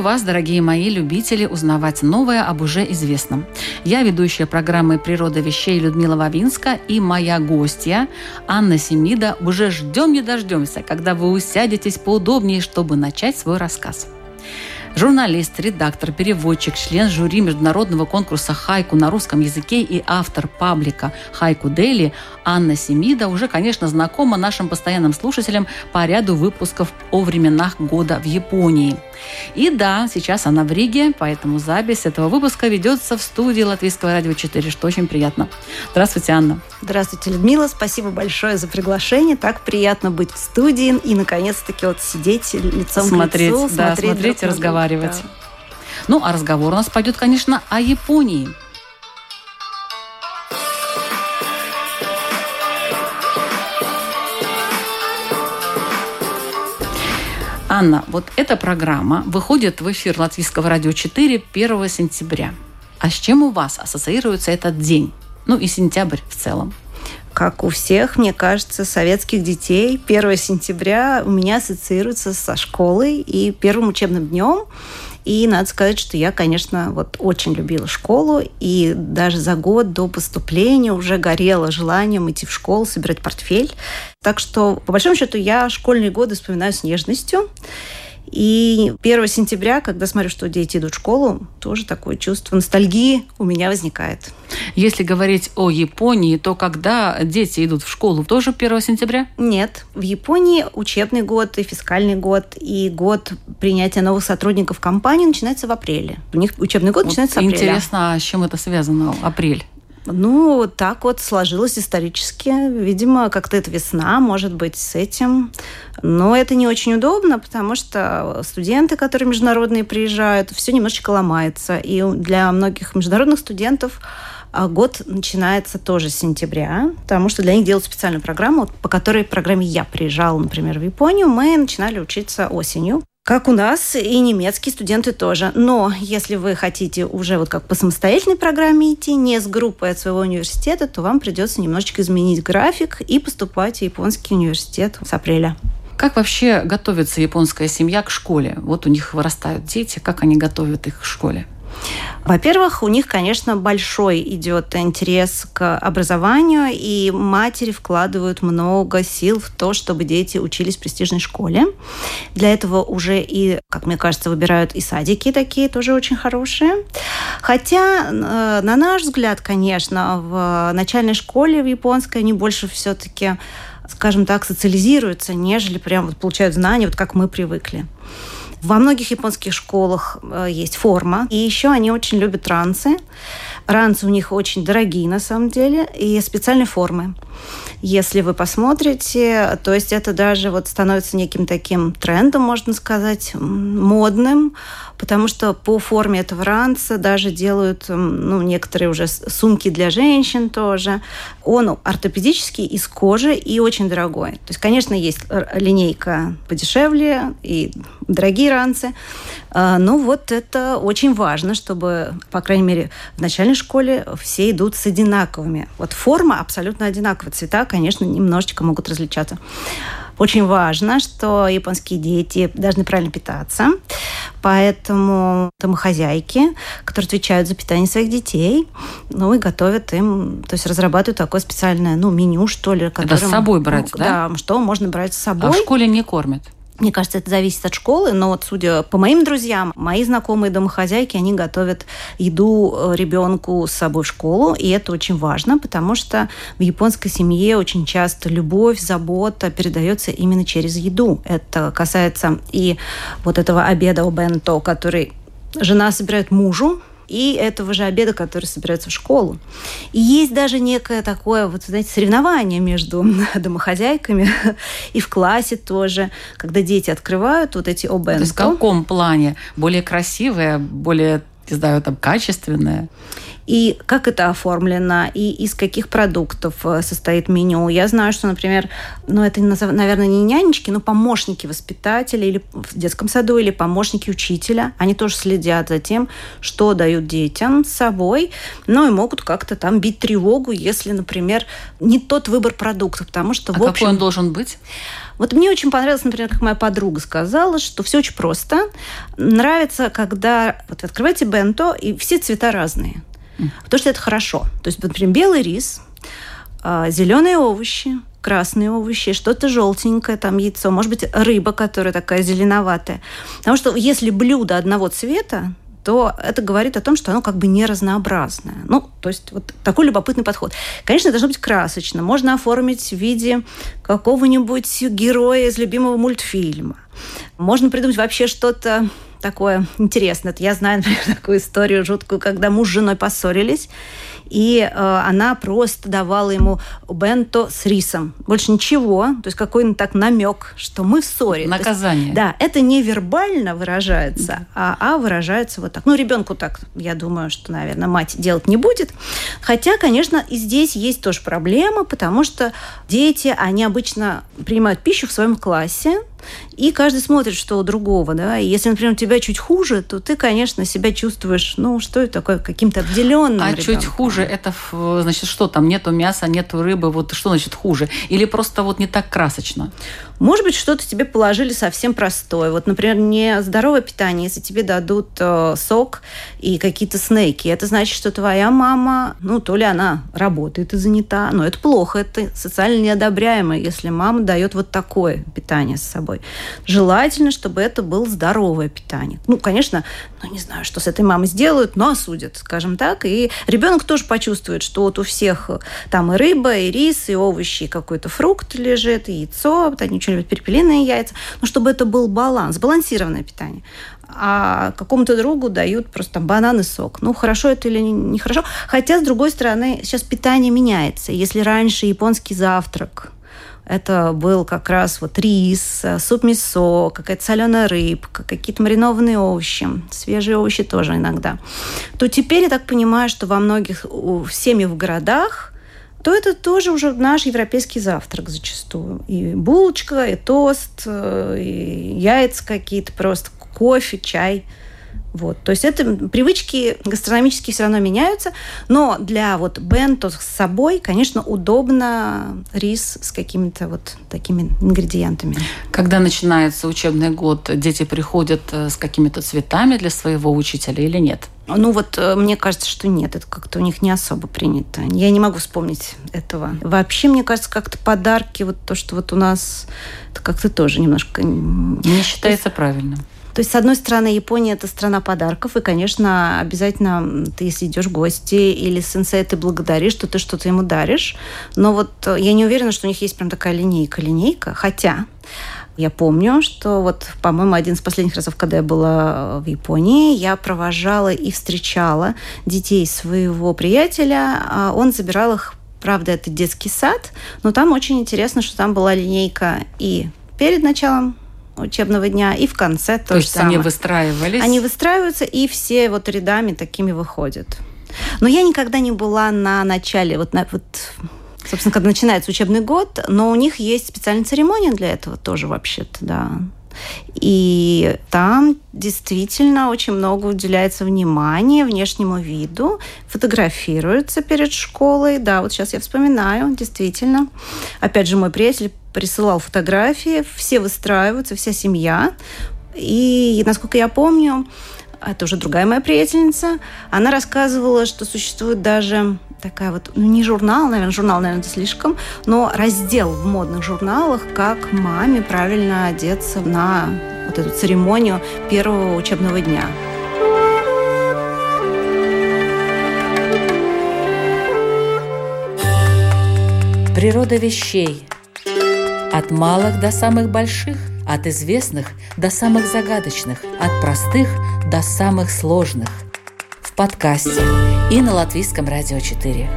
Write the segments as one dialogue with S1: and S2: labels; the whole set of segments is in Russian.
S1: Приветствую вас, дорогие мои любители, узнавать новое об уже известном. Я ведущая программы «Природа вещей» Людмила Вавинска и моя гостья Анна Семида. Уже ждем не дождемся, когда вы усядетесь поудобнее, чтобы начать свой рассказ. Журналист, редактор, переводчик, член жюри международного конкурса «Хайку» на русском языке и автор паблика «Хайку Дели» Анна Семида уже, конечно, знакома нашим постоянным слушателям по ряду выпусков о временах года в Японии. И да, сейчас она в Риге, поэтому запись этого выпуска ведется в студии Латвийского радио 4, что очень приятно. Здравствуйте, Анна.
S2: Здравствуйте, Людмила. Спасибо большое за приглашение. Так приятно быть в студии и, наконец-таки, вот сидеть лицом
S1: смотреть,
S2: к лицу.
S1: Да, смотреть, смотреть и разговаривать. Да. Ну, а разговор у нас пойдет, конечно, о Японии – Анна, вот эта программа выходит в эфир Латвийского радио 4 1 сентября. А с чем у вас ассоциируется этот день? Ну и сентябрь в целом
S2: как у всех, мне кажется, советских детей, 1 сентября у меня ассоциируется со школой и первым учебным днем. И надо сказать, что я, конечно, вот очень любила школу, и даже за год до поступления уже горела желанием идти в школу, собирать портфель. Так что, по большому счету, я школьные годы вспоминаю с нежностью. И 1 сентября, когда смотрю, что дети идут в школу, тоже такое чувство ностальгии у меня возникает.
S1: Если говорить о Японии, то когда дети идут в школу, тоже 1 сентября?
S2: Нет. В Японии учебный год и фискальный год, и год принятия новых сотрудников компании начинается в апреле. У них учебный год вот начинается с апреля.
S1: Интересно, а с чем это связано? Апрель?
S2: Ну, так вот сложилось исторически. Видимо, как-то это весна, может быть, с этим. Но это не очень удобно, потому что студенты, которые международные приезжают, все немножечко ломается. И для многих международных студентов а, год начинается тоже с сентября, потому что для них делают специальную программу, по которой программе я приезжала, например, в Японию. Мы начинали учиться осенью как у нас, и немецкие студенты тоже. Но если вы хотите уже вот как по самостоятельной программе идти, не с группой от своего университета, то вам придется немножечко изменить график и поступать в японский университет с апреля.
S1: Как вообще готовится японская семья к школе? Вот у них вырастают дети, как они готовят их к школе?
S2: Во-первых, у них, конечно, большой идет интерес к образованию, и матери вкладывают много сил в то, чтобы дети учились в престижной школе. Для этого уже и, как мне кажется, выбирают и садики такие тоже очень хорошие. Хотя, э, на наш взгляд, конечно, в начальной школе в японской они больше все-таки скажем так, социализируются, нежели прям вот получают знания, вот как мы привыкли. Во многих японских школах э, есть форма. И еще они очень любят ранцы. Ранцы у них очень дорогие на самом деле. И специальные формы. Если вы посмотрите, то есть это даже вот становится неким таким трендом, можно сказать, модным, потому что по форме этого ранца даже делают ну, некоторые уже сумки для женщин тоже. Он ортопедический, из кожи и очень дорогой. То есть, конечно, есть линейка подешевле и дорогие ранцы, а, но вот это очень важно, чтобы, по крайней мере, в начальной школе все идут с одинаковыми. Вот форма абсолютно одинаковая, цвета, конечно, немножечко могут различаться. Очень важно, что японские дети должны правильно питаться, поэтому домохозяйки, которые отвечают за питание своих детей, ну и готовят им, то есть разрабатывают такое специальное, ну, меню, что ли.
S1: Которым, Это с собой брать,
S2: ну, да? Да, что можно брать с собой.
S1: А в школе не кормят?
S2: Мне кажется, это зависит от школы, но вот судя по моим друзьям, мои знакомые домохозяйки, они готовят еду э, ребенку с собой в школу, и это очень важно, потому что в японской семье очень часто любовь, забота передается именно через еду. Это касается и вот этого обеда у бенто, который жена собирает мужу, и этого же обеда, который собирается в школу. И есть даже некое такое, вот, знаете, соревнование между домохозяйками и в классе тоже, когда дети открывают вот эти обенто. То
S1: есть в каком плане? Более красивое, более, знаю, там, качественное?
S2: и как это оформлено, и из каких продуктов э, состоит меню. Я знаю, что, например, ну это, наверное, не нянечки, но помощники воспитателя или в детском саду, или помощники учителя. Они тоже следят за тем, что дают детям с собой, ну и могут как-то там бить тревогу, если, например, не тот выбор продуктов, потому что,
S1: а
S2: в общем...
S1: какой он должен быть?
S2: Вот мне очень понравилось, например, как моя подруга сказала, что все очень просто. Нравится, когда вот открываете бенто, и все цвета разные. Потому что это хорошо. То есть, например, белый рис, а, зеленые овощи, красные овощи, что-то желтенькое, там яйцо, может быть, рыба, которая такая зеленоватая. Потому что если блюдо одного цвета, то это говорит о том, что оно как бы не разнообразное. Ну, то есть вот такой любопытный подход. Конечно, должно быть красочно. Можно оформить в виде какого-нибудь героя из любимого мультфильма. Можно придумать вообще что-то такое интересное. Я знаю, например, такую историю жуткую, когда муж с женой поссорились, и э, она просто давала ему бенто с рисом. Больше ничего. То есть какой-нибудь так намек, что мы в ссоре.
S1: Наказание.
S2: Есть, да, это не вербально выражается, а, а выражается вот так. Ну, ребенку так, я думаю, что, наверное, мать делать не будет. Хотя, конечно, и здесь есть тоже проблема, потому что дети, они обычно принимают пищу в своем классе, и каждый смотрит, что у другого, да. И если, например, у тебя чуть хуже, то ты, конечно, себя чувствуешь, ну, что это такое, каким-то обделенным.
S1: А ребенком. чуть хуже, это, значит, что там, нету мяса, нету рыбы, вот что значит хуже? Или просто вот не так красочно?
S2: Может быть, что-то тебе положили совсем простое. Вот, например, не здоровое питание, если тебе дадут э, сок и какие-то снеки, это значит, что твоя мама, ну, то ли она работает и занята, но это плохо, это социально неодобряемо, если мама дает вот такое питание с собой. Желательно, чтобы это было здоровое питание. Ну, конечно, ну, не знаю, что с этой мамой сделают, но осудят, скажем так. И ребенок тоже почувствует, что вот у всех там и рыба, и рис, и овощи, и какой-то фрукт лежит, и яйцо, они что-нибудь перепелиные яйца, но чтобы это был баланс, балансированное питание. А какому-то другу дают просто там банан сок. Ну, хорошо это или нехорошо. Хотя, с другой стороны, сейчас питание меняется. Если раньше японский завтрак это был как раз вот рис, суп-мясо, какая-то соленая рыбка, какие-то маринованные овощи, свежие овощи тоже иногда. То теперь я так понимаю, что во многих семьях в городах то это тоже уже наш европейский завтрак зачастую. И булочка, и тост, э, и яйца какие-то просто, кофе, чай. Вот. То есть это привычки гастрономические все равно меняются, но для вот бенто с собой, конечно, удобно рис с какими-то вот такими ингредиентами.
S1: Когда начинается учебный год, дети приходят э, с какими-то цветами для своего учителя или нет?
S2: Ну вот э, мне кажется, что нет, это как-то у них не особо принято. Я не могу вспомнить этого. Вообще, мне кажется, как-то подарки, вот то, что вот у нас, это как-то тоже немножко...
S1: Не считается правильным.
S2: То есть, с одной стороны, Япония – это страна подарков, и, конечно, обязательно ты, если идешь в гости или сенсей, ты благодаришь, что ты что-то ему даришь. Но вот э, я не уверена, что у них есть прям такая линейка-линейка. Хотя я помню, что вот, по-моему, один из последних разов, когда я была в Японии, я провожала и встречала детей своего приятеля. А он забирал их, правда, это детский сад, но там очень интересно, что там была линейка и перед началом учебного дня, и в конце то,
S1: то есть самое. они выстраивались?
S2: Они выстраиваются, и все вот рядами такими выходят. Но я никогда не была на начале, вот, на, вот собственно, когда начинается учебный год, но у них есть специальная церемония для этого тоже вообще-то, да. И там действительно очень много уделяется внимания внешнему виду, фотографируются перед школой. Да, вот сейчас я вспоминаю, действительно. Опять же, мой приятель присылал фотографии, все выстраиваются, вся семья. И, насколько я помню, это уже другая моя приятельница, она рассказывала, что существует даже такая вот, ну не журнал, наверное, журнал, наверное, слишком, но раздел в модных журналах, как маме правильно одеться на вот эту церемонию первого учебного дня.
S3: Природа вещей. От малых до самых больших, от известных до самых загадочных, от простых до самых сложных – подкасте и на Латвийском радио 4.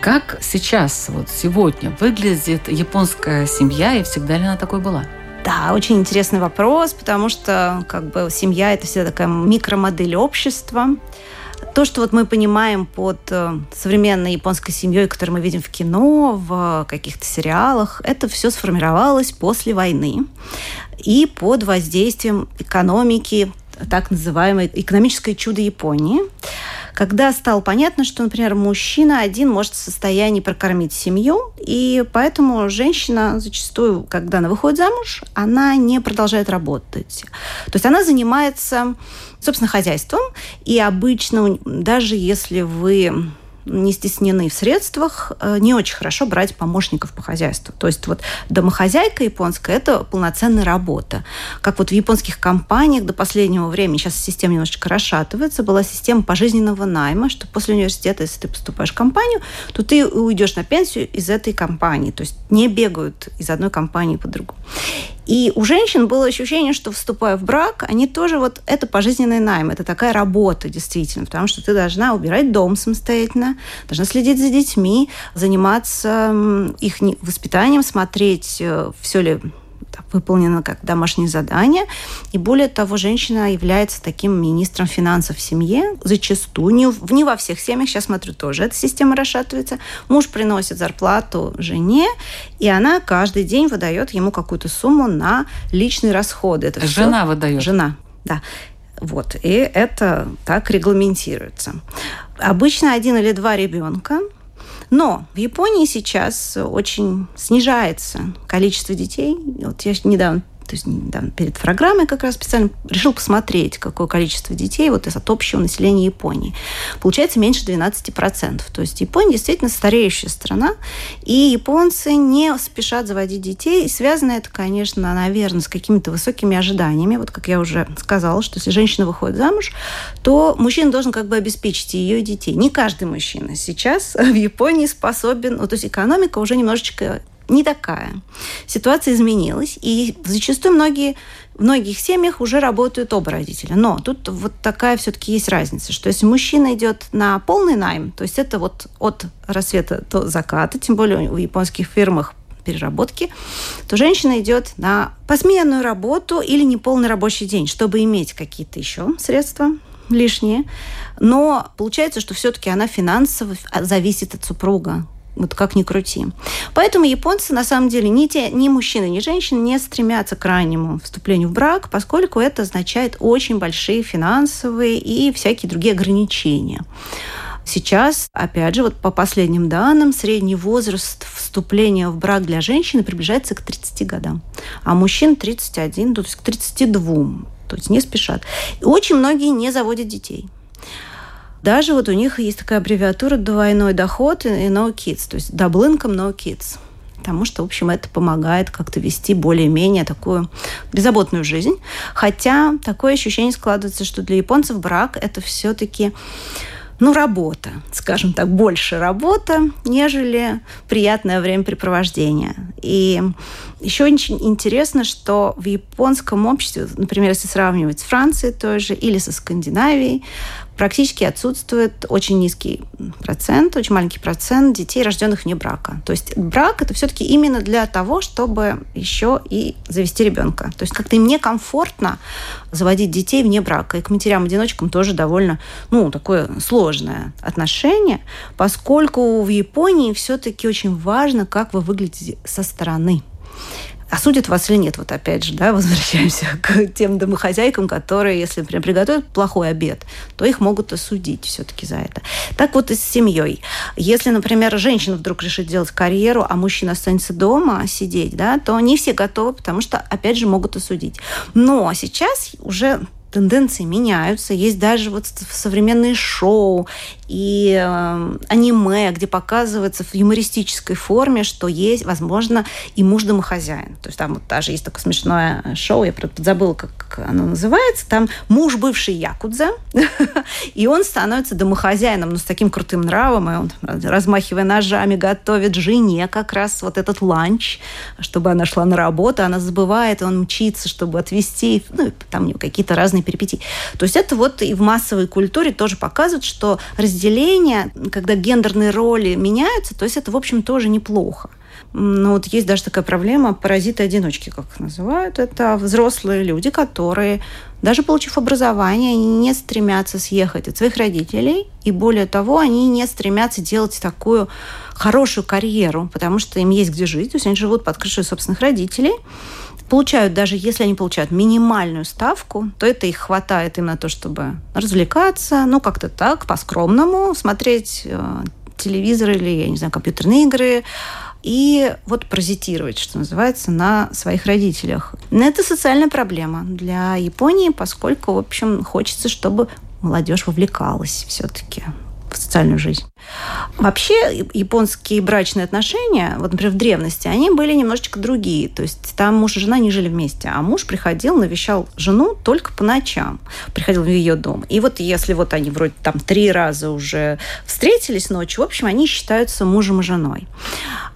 S1: Как сейчас, вот сегодня, выглядит японская семья и всегда ли она такой была?
S2: Да, очень интересный вопрос, потому что как бы семья это всегда такая микромодель общества. То, что вот мы понимаем под э, современной японской семьей, которую мы видим в кино, в каких-то сериалах, это все сформировалось после войны и под воздействием экономики, так называемой экономическое чудо Японии когда стало понятно, что, например, мужчина один может в состоянии прокормить семью, и поэтому женщина зачастую, когда она выходит замуж, она не продолжает работать. То есть она занимается, собственно, хозяйством, и обычно, даже если вы не стеснены в средствах, э, не очень хорошо брать помощников по хозяйству. То есть вот домохозяйка японская – это полноценная работа. Как вот в японских компаниях до последнего времени, сейчас система немножечко расшатывается, была система пожизненного найма, что после университета, если ты поступаешь в компанию, то ты уйдешь на пенсию из этой компании. То есть не бегают из одной компании по другой. И у женщин было ощущение, что вступая в брак, они тоже вот это пожизненный найм, это такая работа действительно, потому что ты должна убирать дом самостоятельно, должна следить за детьми, заниматься их воспитанием, смотреть, э, все ли выполнено как домашнее задание. И более того, женщина является таким министром финансов в семье. Зачастую, не, не во всех семьях, сейчас смотрю, тоже эта система расшатывается. Муж приносит зарплату жене, и она каждый день выдает ему какую-то сумму на личные расходы.
S1: Это Жена
S2: все...
S1: выдает?
S2: Жена, да. Вот, и это так регламентируется. Обычно один или два ребенка – но в Японии сейчас очень снижается количество детей. Вот я недавно то есть недавно перед программой как раз специально решил посмотреть, какое количество детей вот от общего населения Японии. Получается меньше 12%. То есть Япония действительно стареющая страна, и японцы не спешат заводить детей. И связано это, конечно, наверное, с какими-то высокими ожиданиями. Вот как я уже сказала, что если женщина выходит замуж, то мужчина должен как бы обеспечить ее детей. Не каждый мужчина сейчас в Японии способен, ну, то есть экономика уже немножечко не такая. Ситуация изменилась, и зачастую многие в многих семьях уже работают оба родителя. Но тут вот такая все-таки есть разница, что если мужчина идет на полный найм, то есть это вот от рассвета до заката, тем более в японских фирмах переработки, то женщина идет на посменную работу или неполный рабочий день, чтобы иметь какие-то еще средства лишние. Но получается, что все-таки она финансово зависит от супруга вот как ни крути. Поэтому японцы, на самом деле, ни, те, ни мужчины, ни женщины не стремятся к раннему вступлению в брак, поскольку это означает очень большие финансовые и всякие другие ограничения. Сейчас, опять же, вот по последним данным, средний возраст вступления в брак для женщины приближается к 30 годам, а мужчин 31, то есть к 32, то есть не спешат. И очень многие не заводят детей. Даже вот у них есть такая аббревиатура «двойной доход» и «no kids», то есть «double income, no kids» потому что, в общем, это помогает как-то вести более-менее такую беззаботную жизнь. Хотя такое ощущение складывается, что для японцев брак – это все-таки ну, работа, скажем так, больше работа, нежели приятное времяпрепровождение. И еще очень интересно, что в японском обществе, например, если сравнивать с Францией тоже или со Скандинавией, практически отсутствует очень низкий процент, очень маленький процент детей, рожденных вне брака. То есть брак это все-таки именно для того, чтобы еще и завести ребенка. То есть как-то им некомфортно заводить детей вне брака. И к матерям-одиночкам тоже довольно, ну, такое сложное отношение, поскольку в Японии все-таки очень важно, как вы выглядите со стороны осудят вас или нет. Вот опять же, да, возвращаемся к тем домохозяйкам, которые, если, например, приготовят плохой обед, то их могут осудить все-таки за это. Так вот и с семьей. Если, например, женщина вдруг решит делать карьеру, а мужчина останется дома сидеть, да, то они все готовы, потому что, опять же, могут осудить. Но сейчас уже тенденции меняются, есть даже вот современные шоу, и э, аниме, где показывается в юмористической форме, что есть, возможно, и муж домохозяин. То есть там вот даже есть такое смешное шоу, я забыла, как оно называется, там муж бывший якудза, и он становится домохозяином, но с таким крутым нравом, и он, размахивая ножами, готовит жене как раз вот этот ланч, чтобы она шла на работу, она забывает, он мчится, чтобы отвезти, ну, там какие-то разные перипетии. То есть это вот и в массовой культуре тоже показывает, что разделение, когда гендерные роли меняются, то есть это, в общем, тоже неплохо. Но вот есть даже такая проблема паразиты-одиночки, как их называют. Это взрослые люди, которые, даже получив образование, они не стремятся съехать от своих родителей. И более того, они не стремятся делать такую хорошую карьеру, потому что им есть где жить. То есть они живут под крышей собственных родителей получают, даже если они получают минимальную ставку, то это их хватает им на то, чтобы развлекаться, ну, как-то так, по-скромному, смотреть э, телевизор или, я не знаю, компьютерные игры, и вот паразитировать, что называется, на своих родителях. Но это социальная проблема для Японии, поскольку, в общем, хочется, чтобы молодежь вовлекалась все-таки в социальную жизнь. Вообще японские брачные отношения, вот, например, в древности, они были немножечко другие. То есть там муж и жена не жили вместе, а муж приходил, навещал жену только по ночам. Приходил в ее дом. И вот если вот они вроде там три раза уже встретились ночью, в общем, они считаются мужем и женой.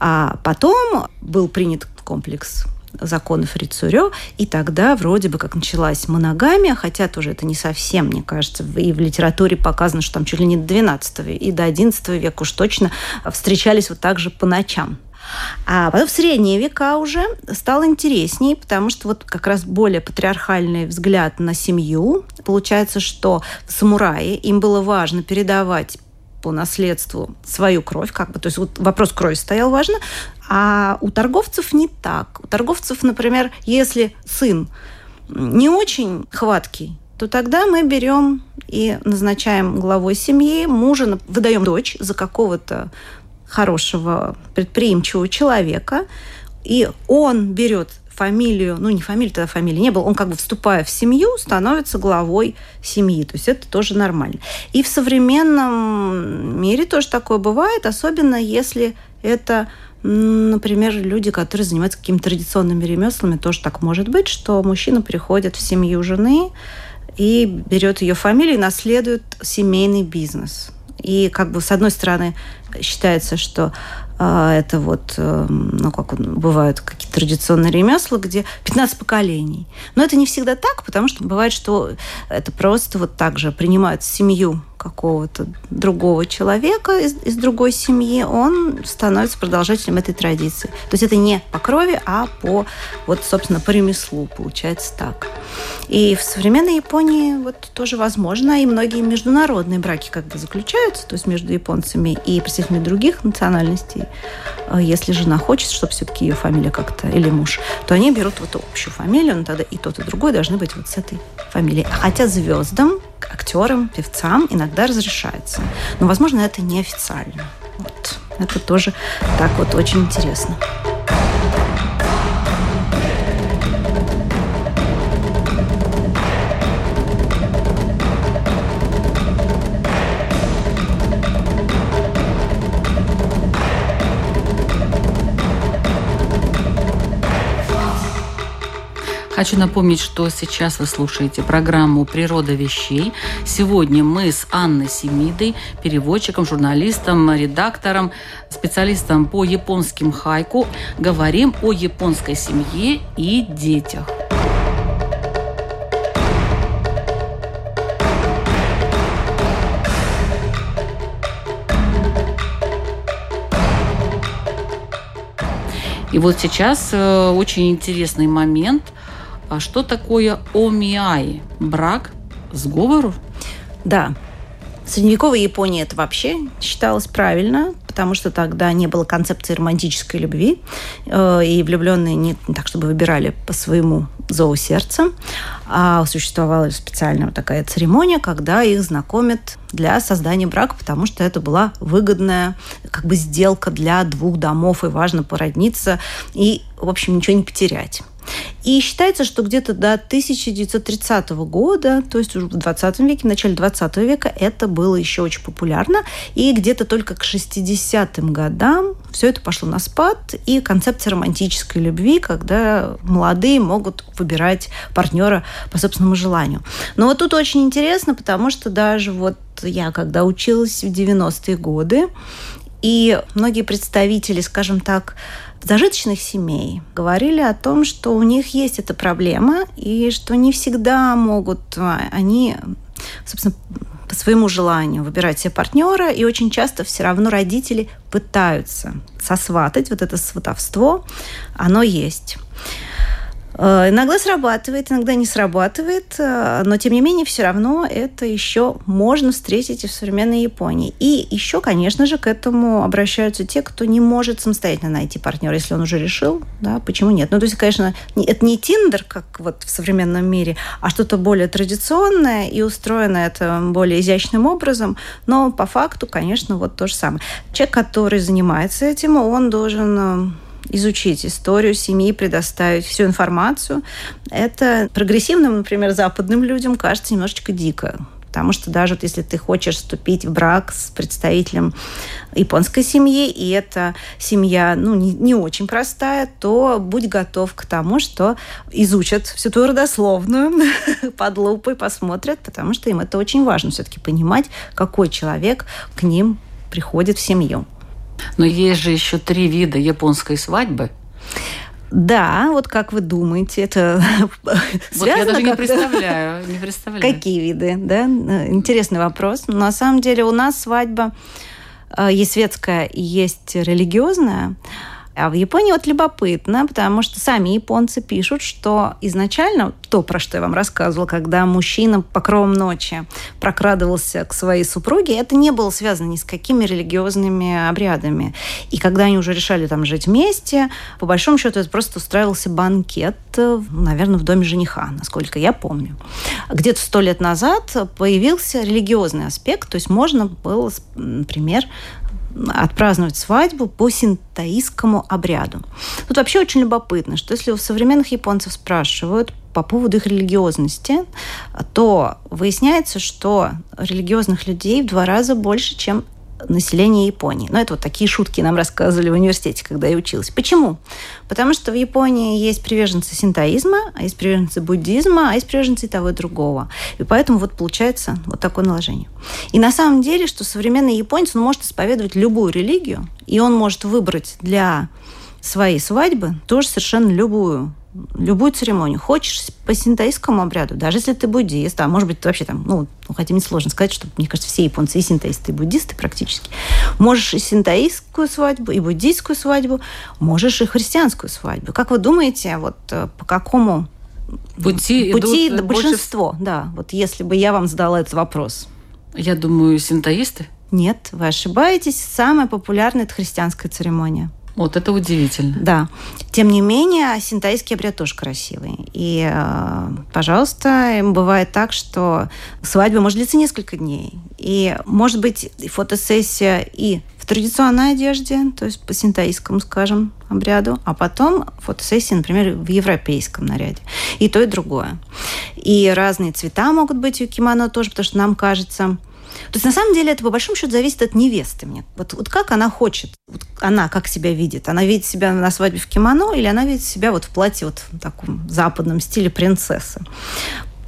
S2: А потом был принят комплекс законов Рицурё, и тогда вроде бы как началась моногамия, хотя тоже это не совсем, мне кажется, и в литературе показано, что там чуть ли не до 12 и до 11 века уж точно встречались вот так же по ночам. А потом в средние века уже стало интереснее, потому что вот как раз более патриархальный взгляд на семью. Получается, что самураи, им было важно передавать по наследству свою кровь, как бы, то есть вот вопрос крови стоял важно, а у торговцев не так. У торговцев, например, если сын не очень хваткий, то тогда мы берем и назначаем главой семьи мужа, выдаем дочь за какого-то хорошего предприимчивого человека, и он берет фамилию, ну не фамилию, тогда фамилии не было, он как бы вступая в семью, становится главой семьи. То есть это тоже нормально. И в современном мире тоже такое бывает, особенно если это Например, люди, которые занимаются какими-то традиционными ремеслами, тоже так может быть, что мужчина приходит в семью жены и берет ее фамилию и наследует семейный бизнес. И как бы с одной стороны считается, что это вот, эм, ну, как бывают какие-то традиционные ремесла, где 15 поколений. Но это не всегда так, потому что бывает, что это просто вот так же принимают семью какого-то другого человека из, из другой семьи, он становится продолжателем этой традиции. То есть это не по крови, а по, вот, собственно, по ремеслу, получается так. И в современной Японии вот тоже возможно, и многие международные браки как бы заключаются, то есть между японцами и представителями других национальностей. А если жена хочет, чтобы все-таки ее фамилия как-то, или муж, то они берут вот общую фамилию, но тогда и тот, и другой должны быть вот с этой фамилией. Хотя звездам, актерам, певцам иногда разрешается. Но, возможно, это неофициально. Вот. Это тоже так вот очень интересно.
S1: Хочу напомнить, что сейчас вы слушаете программу «Природа вещей». Сегодня мы с Анной Семидой, переводчиком, журналистом, редактором, специалистом по японским хайку, говорим о японской семье и детях. И вот сейчас э, очень интересный момент – а что такое омиай? Брак? Сговору?
S2: Да. В средневековой Японии это вообще считалось правильно, потому что тогда не было концепции романтической любви, э, и влюбленные не так, чтобы выбирали по своему зову сердца, а существовала специальная такая церемония, когда их знакомят для создания брака, потому что это была выгодная как бы сделка для двух домов, и важно породниться и, в общем, ничего не потерять. И считается, что где-то до 1930 года, то есть уже в 20 веке, в начале 20 века, это было еще очень популярно. И где-то только к 60-м годам все это пошло на спад. И концепция романтической любви, когда молодые могут выбирать партнера по собственному желанию. Но вот тут очень интересно, потому что даже вот я, когда училась в 90-е годы, и многие представители, скажем так, зажиточных семей говорили о том, что у них есть эта проблема, и что не всегда могут а, они, собственно, по своему желанию выбирать себе партнера, и очень часто все равно родители пытаются сосватать вот это сватовство, оно есть. Э, иногда срабатывает, иногда не срабатывает, э, но тем не менее все равно это еще можно встретить и в современной Японии. И еще, конечно же, к этому обращаются те, кто не может самостоятельно найти партнера, если он уже решил, да, почему нет. Ну, то есть, конечно, это не Тиндер, как вот в современном мире, а что-то более традиционное и устроено это более изящным образом, но по факту, конечно, вот то же самое. Человек, который занимается этим, он должен э, изучить историю семьи, предоставить всю информацию. Это прогрессивным, например, западным людям кажется немножечко дико. Потому что даже вот если ты хочешь вступить в брак с представителем японской семьи, и эта семья ну, не, не очень простая, то будь готов к тому, что изучат всю твою родословную под лупой, посмотрят, потому что им это очень важно все-таки понимать, какой человек к ним приходит в семью.
S1: Но есть же еще три вида японской свадьбы.
S2: Да, вот как вы думаете, это
S1: вот связано? Я даже не представляю, не представляю.
S2: Какие виды, да? Интересный вопрос. Но на самом деле у нас свадьба э, есть светская и есть религиозная. А в Японии вот любопытно, потому что сами японцы пишут, что изначально то, про что я вам рассказывала, когда мужчина по кровам ночи прокрадывался к своей супруге, это не было связано ни с какими религиозными обрядами. И когда они уже решали там жить вместе, по большому счету это просто устраивался банкет, наверное, в доме жениха, насколько я помню. Где-то сто лет назад появился религиозный аспект, то есть можно было, например, отпраздновать свадьбу по синтаистскому обряду. Тут вообще очень любопытно, что если у современных японцев спрашивают по поводу их религиозности, то выясняется, что религиозных людей в два раза больше, чем населения Японии. Но это вот такие шутки нам рассказывали в университете, когда я училась. Почему? Потому что в Японии есть приверженцы синтоизма, а есть приверженцы буддизма, а есть приверженцы того и другого. И поэтому вот получается вот такое наложение. И на самом деле, что современный японец, он может исповедовать любую религию, и он может выбрать для своей свадьбы тоже совершенно любую любую церемонию. Хочешь по синтоистскому обряду, даже если ты буддист, а может быть, ты вообще там, ну, ну, хотя мне сложно сказать, что, мне кажется, все японцы и синтоисты, и буддисты практически. Можешь и синтоистскую свадьбу, и буддийскую свадьбу, можешь и христианскую свадьбу. Как вы думаете, вот э, по какому
S1: пути,
S2: пути идут большинство, больше... да, вот если бы я вам задала этот вопрос.
S1: Я думаю, синтоисты?
S2: Нет, вы ошибаетесь. Самая популярная – это христианская церемония.
S1: Вот это удивительно.
S2: Да. Тем не менее, синтаистский обряд тоже красивый. И, э, пожалуйста, бывает так, что свадьба может длиться несколько дней. И может быть фотосессия и в традиционной одежде, то есть по синтаистскому, скажем, обряду, а потом фотосессия, например, в европейском наряде. И то, и другое. И разные цвета могут быть у кимоно тоже, потому что нам кажется, то есть на самом деле это по большому счету зависит от невесты мне. Вот, вот как она хочет, вот она как себя видит. Она видит себя на свадьбе в кимоно или она видит себя вот в платье вот в таком западном стиле принцессы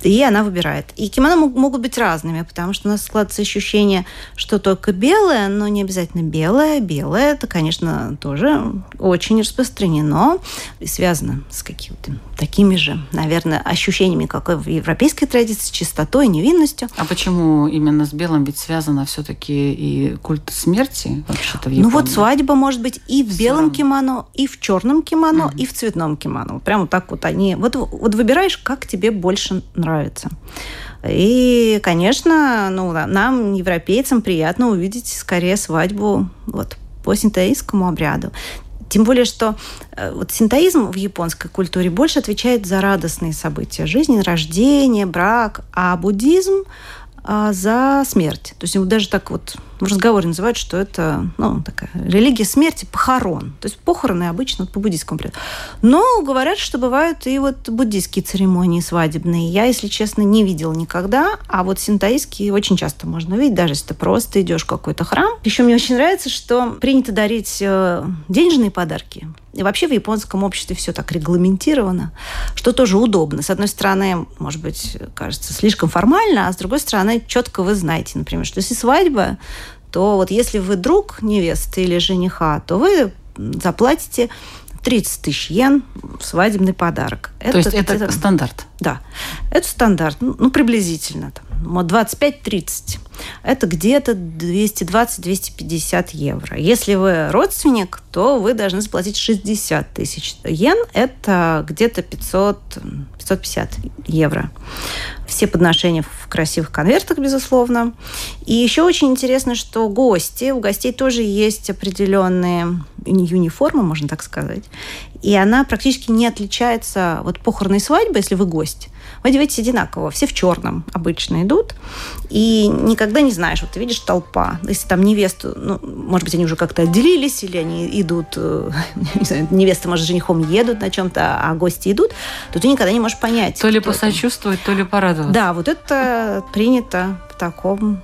S2: и она выбирает. И кимоно могут быть разными, потому что у нас складывается ощущение, что только белое, но не обязательно белое. Белое это, конечно, тоже очень распространено и связано с какими-то такими же, наверное, ощущениями, как и в европейской традиции, чистотой, невинностью.
S1: А почему именно с белым ведь связано все-таки и культ смерти вообще-то в Японии?
S2: Ну вот свадьба может быть и в белом кимоно, и в черном кимоно, mm-hmm. и в цветном кимоно. Прямо так вот они... Вот, вот выбираешь, как тебе больше нравится нравится. И, конечно, ну, нам, европейцам, приятно увидеть скорее свадьбу вот, по синтоистскому обряду. Тем более, что э, вот синтоизм в японской культуре больше отвечает за радостные события жизни, рождение, брак, а буддизм а, за смерть. То есть даже так вот в разговоре называют, что это ну, такая религия смерти, похорон. То есть похороны обычно по буддийскому преданию. Но говорят, что бывают и вот буддийские церемонии свадебные. Я, если честно, не видела никогда, а вот синтаистские очень часто можно увидеть, даже если ты просто идешь в какой-то храм. Еще мне очень нравится, что принято дарить э, денежные подарки и вообще в японском обществе все так регламентировано, что тоже удобно. С одной стороны, может быть, кажется слишком формально, а с другой стороны, четко вы знаете, например, что если свадьба, то вот если вы друг невесты или жениха, то вы заплатите 30 тысяч йен в свадебный подарок.
S1: То есть это, это стандарт?
S2: Да. Это стандарт. Ну, ну приблизительно. Там, 25-30. Это где-то 220-250 евро. Если вы родственник, то вы должны заплатить 60 тысяч йен. Это где-то 500, 550 евро. Все подношения в красивых конвертах, безусловно. И еще очень интересно, что гости, у гостей тоже есть определенные униформы, можно так сказать. И она практически не отличается от похоронной свадьбы, если вы гость. Вы одеваетесь одинаково, все в черном обычно идут, и никогда не знаешь, вот ты видишь толпа, если там невесту, ну, может быть, они уже как-то отделились, или они идут, э, не знаю, невеста, может, с женихом едут на чем-то, а гости идут, то ты никогда не можешь понять.
S1: То ли посочувствовать, то ли порадоваться.
S2: Да, вот это принято в таком,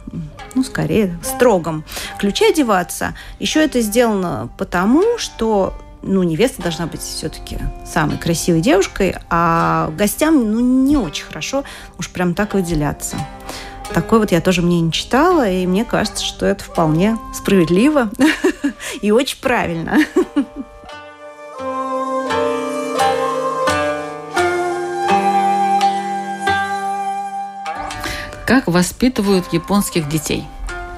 S2: ну, скорее, строгом ключе одеваться. Еще это сделано потому, что ну, невеста должна быть все-таки самой красивой девушкой, а гостям, ну, не очень хорошо уж прям так выделяться. Такой вот я тоже мне не читала, и мне кажется, что это вполне справедливо и очень правильно.
S1: Как воспитывают японских детей?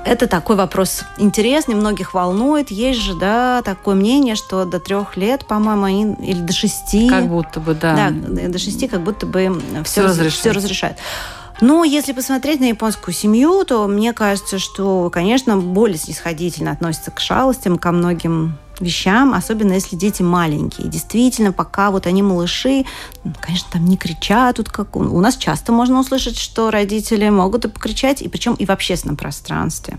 S2: Это такой вопрос интересный, многих волнует. Есть же, да, такое мнение, что до трех лет, по-моему, они, или до шести.
S1: Как будто бы, да.
S2: Да, до шести как будто бы все, разрешают. все разрешают. Но если посмотреть на японскую семью, то мне кажется, что, конечно, более снисходительно относятся к шалостям, ко многим вещам, особенно если дети маленькие. Действительно, пока вот они малыши, конечно, там не кричат. Тут как... У нас часто можно услышать, что родители могут и покричать, и причем и в общественном пространстве.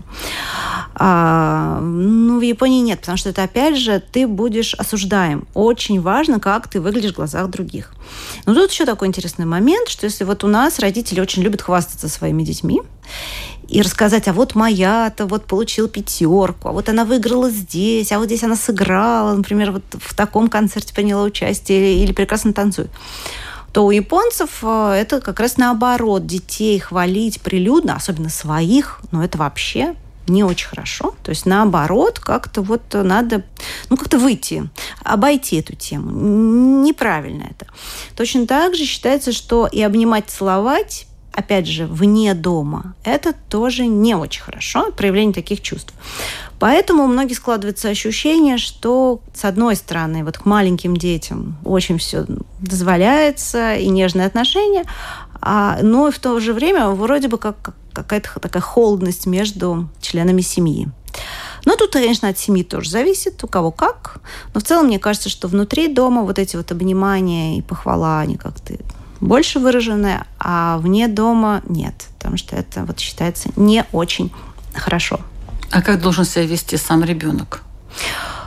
S2: А, ну, в Японии нет, потому что это, опять же, ты будешь осуждаем. Очень важно, как ты выглядишь в глазах других. Но тут еще такой интересный момент, что если вот у нас родители очень любят хвастаться своими детьми, и рассказать, а вот моя-то вот получила пятерку, а вот она выиграла здесь, а вот здесь она сыграла, например, вот в таком концерте приняла участие или, или прекрасно танцует то у японцев э, это как раз наоборот. Детей хвалить прилюдно, особенно своих, ну это вообще не очень хорошо. То есть наоборот, как-то вот надо, ну как-то выйти, обойти эту тему. Неправильно это. Точно так же считается, что и обнимать, целовать опять же, вне дома, это тоже не очень хорошо, проявление таких чувств. Поэтому у многих складывается ощущение, что, с одной стороны, вот к маленьким детям очень все дозволяется, и нежные отношения, а, но в то же время вроде бы как какая-то такая холодность между членами семьи. Но тут, конечно, от семьи тоже зависит, у кого как. Но в целом, мне кажется, что внутри дома вот эти вот обнимания и похвала, они как-то больше выраженное, а вне дома нет, потому что это вот считается не очень хорошо.
S1: А как должен себя вести сам ребенок?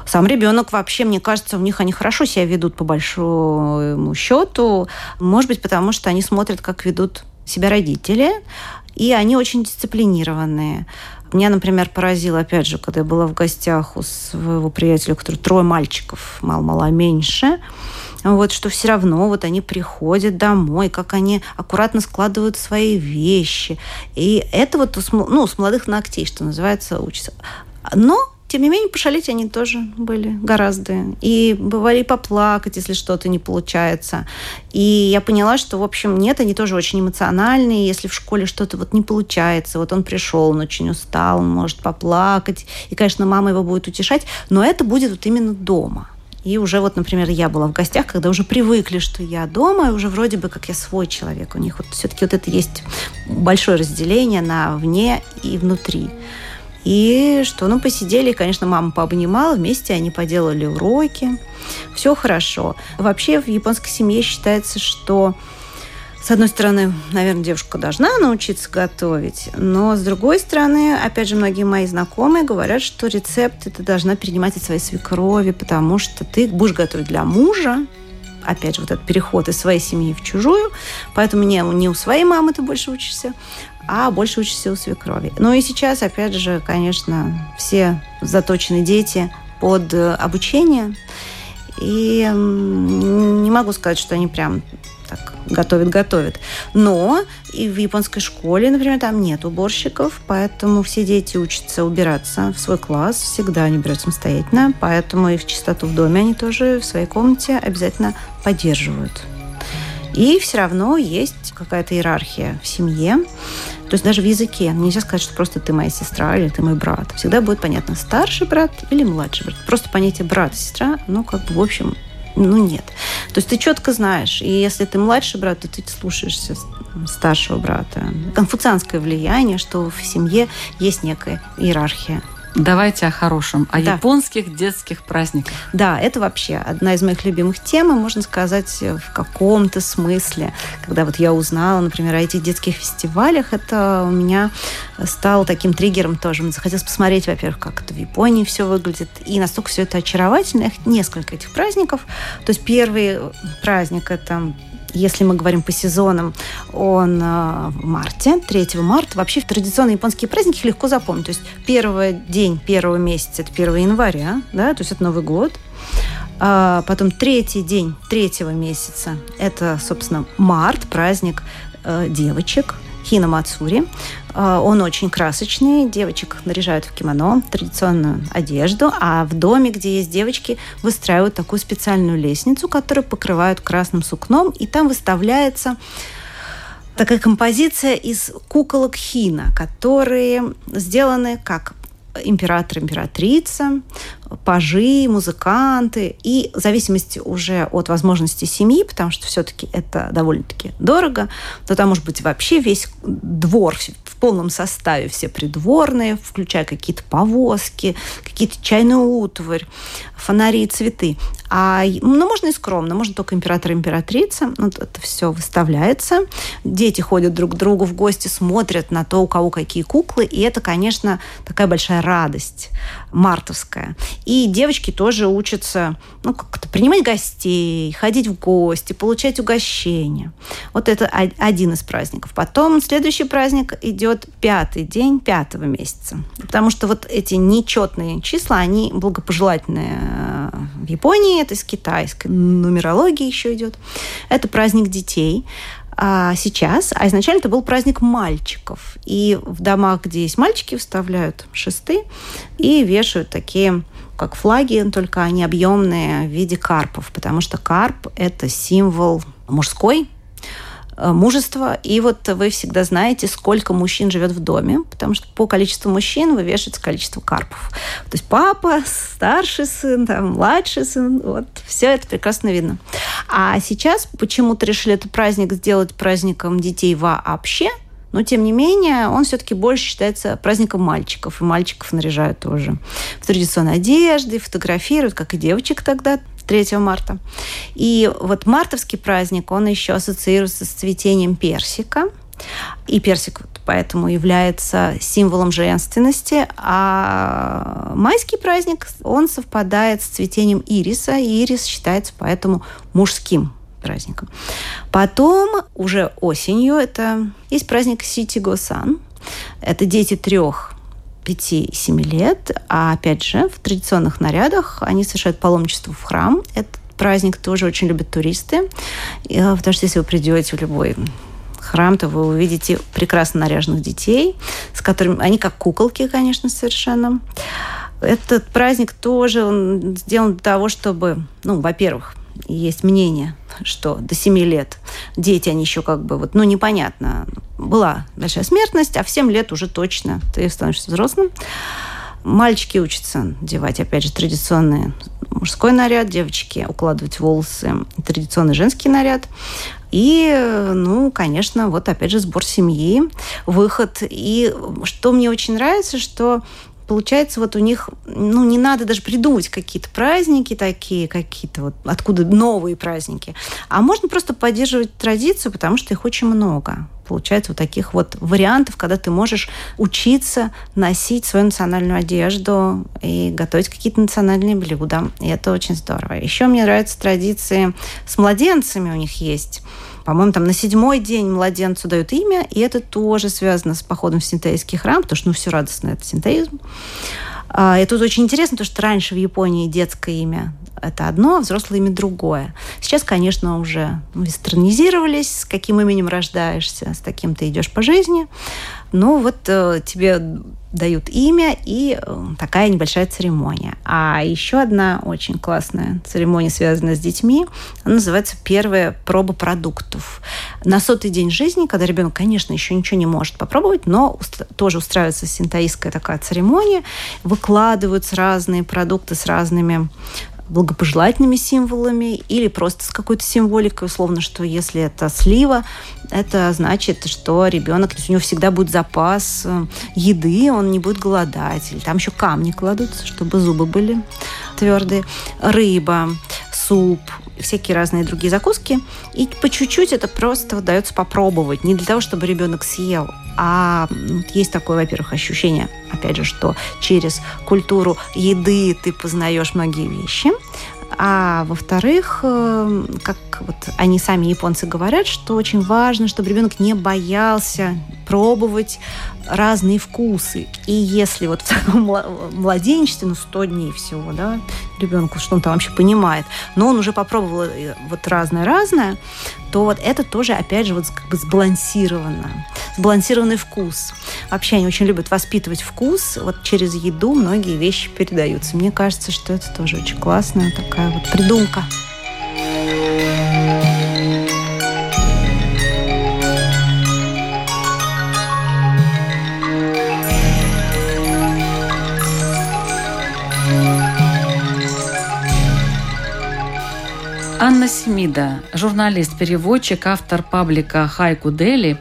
S2: Сам ребенок вообще, мне кажется, у них они хорошо себя ведут по большому счету. Может быть, потому что они смотрят, как ведут себя родители, и они очень дисциплинированные. Меня, например, поразило, опять же, когда я была в гостях у своего приятеля, у которого трое мальчиков, мало-мало меньше, вот, что все равно вот они приходят домой, как они аккуратно складывают свои вещи. И это вот ну, с молодых ногтей, что называется, учится. Но тем не менее, пошалить они тоже были гораздо. И бывали поплакать, если что-то не получается. И я поняла, что, в общем, нет, они тоже очень эмоциональные. Если в школе что-то вот не получается, вот он пришел, он очень устал, он может поплакать. И, конечно, мама его будет утешать, но это будет вот именно дома. И уже вот, например, я была в гостях, когда уже привыкли, что я дома, и уже вроде бы как я свой человек. У них вот все-таки вот это есть большое разделение на вне и внутри. И что, ну, посидели, конечно, мама пообнимала, вместе они поделали уроки. Все хорошо. Вообще в японской семье считается, что с одной стороны, наверное, девушка должна научиться готовить, но с другой стороны, опять же, многие мои знакомые говорят, что рецепты ты должна перенимать от своей свекрови, потому что ты будешь готовить для мужа, опять же, вот этот переход из своей семьи в чужую, поэтому не, не у своей мамы ты больше учишься, а больше учишься у свекрови. Ну и сейчас, опять же, конечно, все заточены дети под обучение, и не могу сказать, что они прям так готовят-готовят. Но и в японской школе, например, там нет уборщиков, поэтому все дети учатся убираться в свой класс, всегда они убирают самостоятельно, поэтому и в чистоту в доме они тоже в своей комнате обязательно поддерживают. И все равно есть какая-то иерархия в семье. То есть даже в языке нельзя сказать, что просто ты моя сестра или ты мой брат. Всегда будет понятно, старший брат или младший брат. Просто понятие брат и сестра, ну, как бы, в общем, ну, нет. То есть ты четко знаешь, и если ты младший брат, то ты слушаешься старшего брата. Конфуцианское влияние, что в семье есть некая иерархия.
S1: Давайте о хорошем, о да. японских детских праздниках.
S2: Да, это вообще одна из моих любимых тем, и можно сказать, в каком-то смысле. Когда вот я узнала, например, о этих детских фестивалях, это у меня стало таким триггером тоже. Мне захотелось посмотреть, во-первых, как это в Японии все выглядит, и настолько все это очаровательно. Их несколько этих праздников. То есть первый праздник – это если мы говорим по сезонам, он э, в марте, 3 марта. Вообще традиционные японские праздники легко запомнить. То есть первый день первого месяца – это 1 января, да, то есть это Новый год. А потом третий день третьего месяца – это, собственно, март, праздник э, девочек – Хина Мацури. А, он очень красочный. Девочек наряжают в кимоно, традиционную одежду. А в доме, где есть девочки, выстраивают такую специальную лестницу, которую покрывают красным сукном. И там выставляется такая композиция из куколок Хина, которые сделаны как император, императрица, пажи, музыканты. И в зависимости уже от возможности семьи, потому что все-таки это довольно-таки дорого, то там может быть вообще весь двор полном составе, все придворные, включая какие-то повозки, какие-то чайную утварь, фонари и цветы. А, ну, можно и скромно, можно только император и императрица. Вот это все выставляется. Дети ходят друг к другу в гости, смотрят на то, у кого какие куклы. И это, конечно, такая большая радость мартовская. И девочки тоже учатся ну, как-то принимать гостей, ходить в гости, получать угощения. Вот это один из праздников. Потом следующий праздник идет пятый день пятого месяца. Потому что вот эти нечетные числа, они благопожелательные э, в Японии, это из китайской нумерологии еще идет. Это праздник детей. А сейчас, а изначально это был праздник мальчиков. И в домах, где есть мальчики, вставляют шесты и вешают такие как флаги, только они объемные в виде карпов, потому что карп – это символ мужской мужество. И вот вы всегда знаете, сколько мужчин живет в доме, потому что по количеству мужчин вывешивается количество карпов. То есть папа, старший сын, там, младший сын, вот, все это прекрасно видно. А сейчас почему-то решили этот праздник сделать праздником детей вообще, но, тем не менее, он все-таки больше считается праздником мальчиков. И мальчиков наряжают тоже в традиционной одежде, фотографируют, как и девочек тогда 3 марта. И вот мартовский праздник, он еще ассоциируется с цветением персика. И персик поэтому является символом женственности, а майский праздник, он совпадает с цветением ириса, и ирис считается поэтому мужским праздником. Потом уже осенью это есть праздник Сити Госан. Это дети трех 5-7 лет. А опять же, в традиционных нарядах они совершают паломничество в храм. Этот праздник тоже очень любят туристы. Э, потому что если вы придете в любой храм, то вы увидите прекрасно наряженных детей, с которыми они как куколки, конечно, совершенно. Этот праздник тоже он сделан для того, чтобы, ну, во-первых, есть мнение, что до 7 лет дети, они еще как бы вот, ну, непонятно. Была большая смертность, а в 7 лет уже точно ты становишься взрослым. Мальчики учатся одевать, опять же, традиционный мужской наряд, девочки укладывать волосы, традиционный женский наряд. И, ну, конечно, вот опять же сбор семьи, выход. И что мне очень нравится, что получается, вот у них, ну, не надо даже придумывать какие-то праздники такие, какие-то вот, откуда новые праздники, а можно просто поддерживать традицию, потому что их очень много получается вот таких вот вариантов, когда ты можешь учиться носить свою национальную одежду и готовить какие-то национальные блюда. И это очень здорово. Еще мне нравятся традиции с младенцами у них есть. По-моему, там на седьмой день младенцу дают имя, и это тоже связано с походом в синтеизский храм, потому что ну, все радостно, это синтеизм. А, и тут очень интересно, потому что раньше в Японии детское имя это одно, а взрослое имя другое. Сейчас, конечно, уже вестернизировались, с каким именем рождаешься, с таким ты идешь по жизни. Ну, вот э, тебе дают имя и э, такая небольшая церемония. А еще одна очень классная церемония, связанная с детьми, она называется «Первая проба продуктов». На сотый день жизни, когда ребенок, конечно, еще ничего не может попробовать, но тоже устраивается синтаистская такая церемония, выкладываются разные продукты с разными благопожелательными символами или просто с какой-то символикой, условно, что если это слива, это значит, что ребенок, у него всегда будет запас э, еды, он не будет голодать. Или там еще камни кладутся, чтобы зубы были твердые. Рыба, суп, всякие разные другие закуски. И по чуть-чуть это просто дается попробовать. Не для того, чтобы ребенок съел, а есть такое, во-первых, ощущение, опять же, что через культуру еды ты познаешь многие вещи. А во-вторых, э, как вот они сами японцы говорят, что очень важно, чтобы ребенок не боялся пробовать разные вкусы. И если вот в таком младенчестве, ну, 100 дней всего, да, ребенку, что он там вообще понимает, но он уже попробовал э, вот разное-разное, то вот это тоже, опять же, вот как бы сбалансировано, сбалансированный вкус. Вообще они очень любят воспитывать вкус, вот через еду многие вещи передаются. Мне кажется, что это тоже очень классная такая вот придумка.
S1: Анна Семида, журналист-переводчик, автор паблика «Хайку Дели»,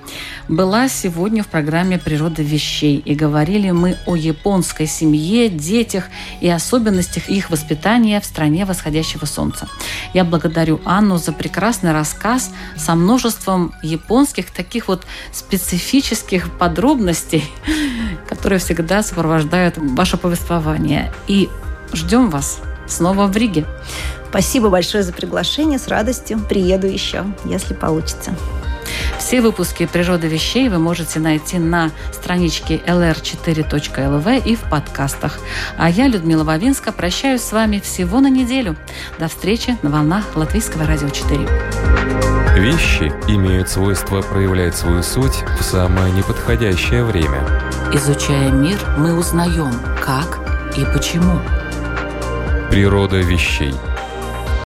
S1: была сегодня в программе «Природа вещей». И говорили мы о японской семье, детях и особенностях их воспитания в стране восходящего солнца. Я благодарю Анну за прекрасный рассказ со множеством японских таких вот специфических подробностей, которые всегда сопровождают ваше повествование. И ждем вас снова в Риге.
S2: Спасибо большое за приглашение. С радостью приеду еще, если получится.
S1: Все выпуски «Природа вещей» вы можете найти на страничке lr4.lv и в подкастах. А я, Людмила Вавинска, прощаюсь с вами всего на неделю. До встречи на волнах Латвийского радио 4.
S4: Вещи имеют свойство проявлять свою суть в самое неподходящее время.
S3: Изучая мир, мы узнаем, как и почему.
S4: Природа вещей –